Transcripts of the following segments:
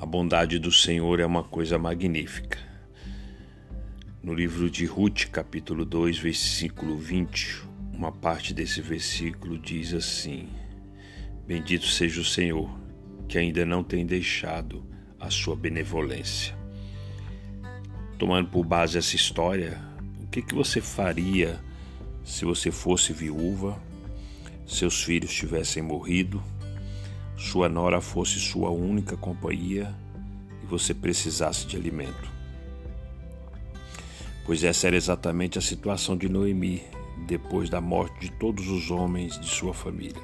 A bondade do Senhor é uma coisa magnífica. No livro de Ruth, capítulo 2, versículo 20, uma parte desse versículo diz assim: Bendito seja o Senhor, que ainda não tem deixado a sua benevolência. Tomando por base essa história, o que, que você faria se você fosse viúva, seus filhos tivessem morrido? Sua nora fosse sua única companhia e você precisasse de alimento. Pois essa era exatamente a situação de Noemi depois da morte de todos os homens de sua família.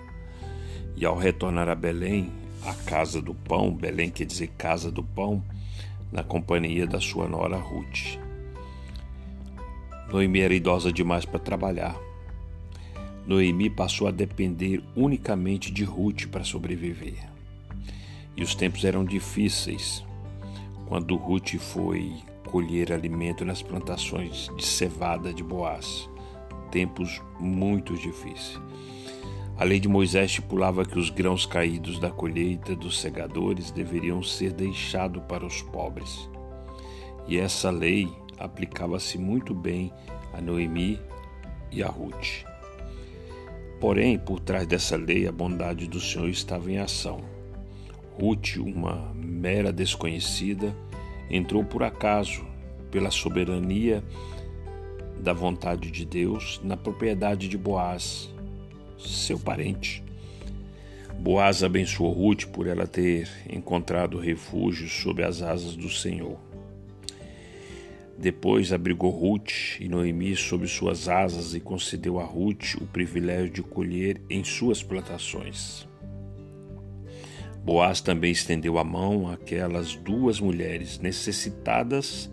E ao retornar a Belém, a casa do pão, Belém quer dizer casa do pão, na companhia da sua nora Ruth. Noemi era idosa demais para trabalhar Noemi passou a depender unicamente de Ruth para sobreviver. E os tempos eram difíceis quando Ruth foi colher alimento nas plantações de cevada de Boaz. Tempos muito difíceis. A lei de Moisés estipulava que os grãos caídos da colheita dos segadores deveriam ser deixados para os pobres. E essa lei aplicava-se muito bem a Noemi e a Ruth. Porém, por trás dessa lei, a bondade do Senhor estava em ação. Ruth, uma mera desconhecida, entrou por acaso, pela soberania da vontade de Deus, na propriedade de Boaz, seu parente. Boaz abençoou Ruth por ela ter encontrado refúgio sob as asas do Senhor. Depois abrigou Ruth e Noemi sob suas asas e concedeu a Ruth o privilégio de colher em suas plantações. Boaz também estendeu a mão àquelas duas mulheres necessitadas,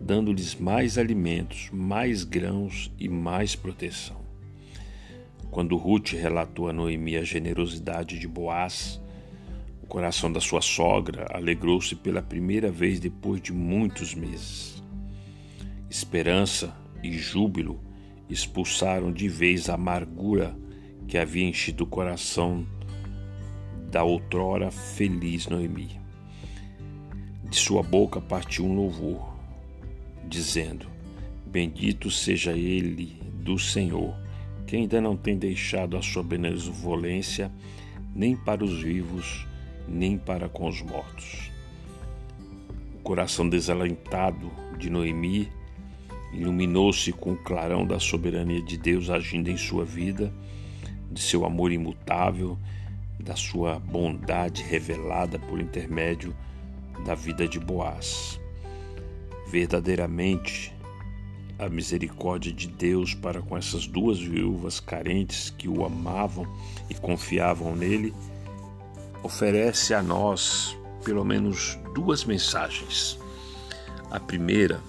dando-lhes mais alimentos, mais grãos e mais proteção. Quando Ruth relatou a Noemi a generosidade de Boaz, o coração da sua sogra alegrou-se pela primeira vez depois de muitos meses. Esperança e júbilo expulsaram de vez a amargura que havia enchido o coração da outrora feliz Noemi. De sua boca partiu um louvor, dizendo: Bendito seja ele do Senhor, que ainda não tem deixado a sua benevolência nem para os vivos, nem para com os mortos. O coração desalentado de Noemi iluminou-se com o clarão da soberania de Deus agindo em sua vida, de seu amor imutável, da sua bondade revelada por intermédio da vida de Boaz. Verdadeiramente, a misericórdia de Deus para com essas duas viúvas carentes que o amavam e confiavam nele oferece a nós pelo menos duas mensagens. A primeira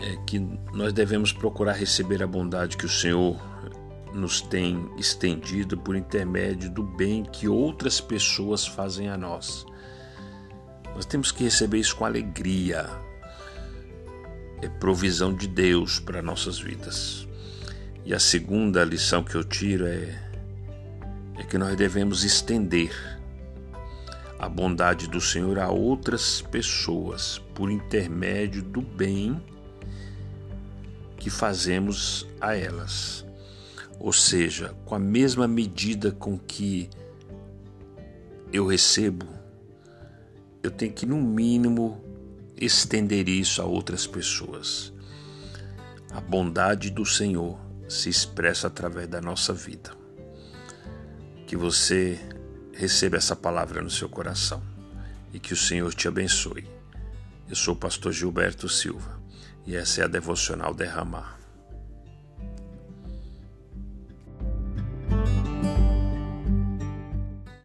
é que nós devemos procurar receber a bondade que o Senhor nos tem estendido por intermédio do bem que outras pessoas fazem a nós. Nós temos que receber isso com alegria. É provisão de Deus para nossas vidas. E a segunda lição que eu tiro é, é que nós devemos estender a bondade do Senhor a outras pessoas por intermédio do bem que fazemos a elas. Ou seja, com a mesma medida com que eu recebo, eu tenho que, no mínimo, estender isso a outras pessoas. A bondade do Senhor se expressa através da nossa vida. Que você receba essa palavra no seu coração e que o Senhor te abençoe. Eu sou o pastor Gilberto Silva e essa é a devocional derramar.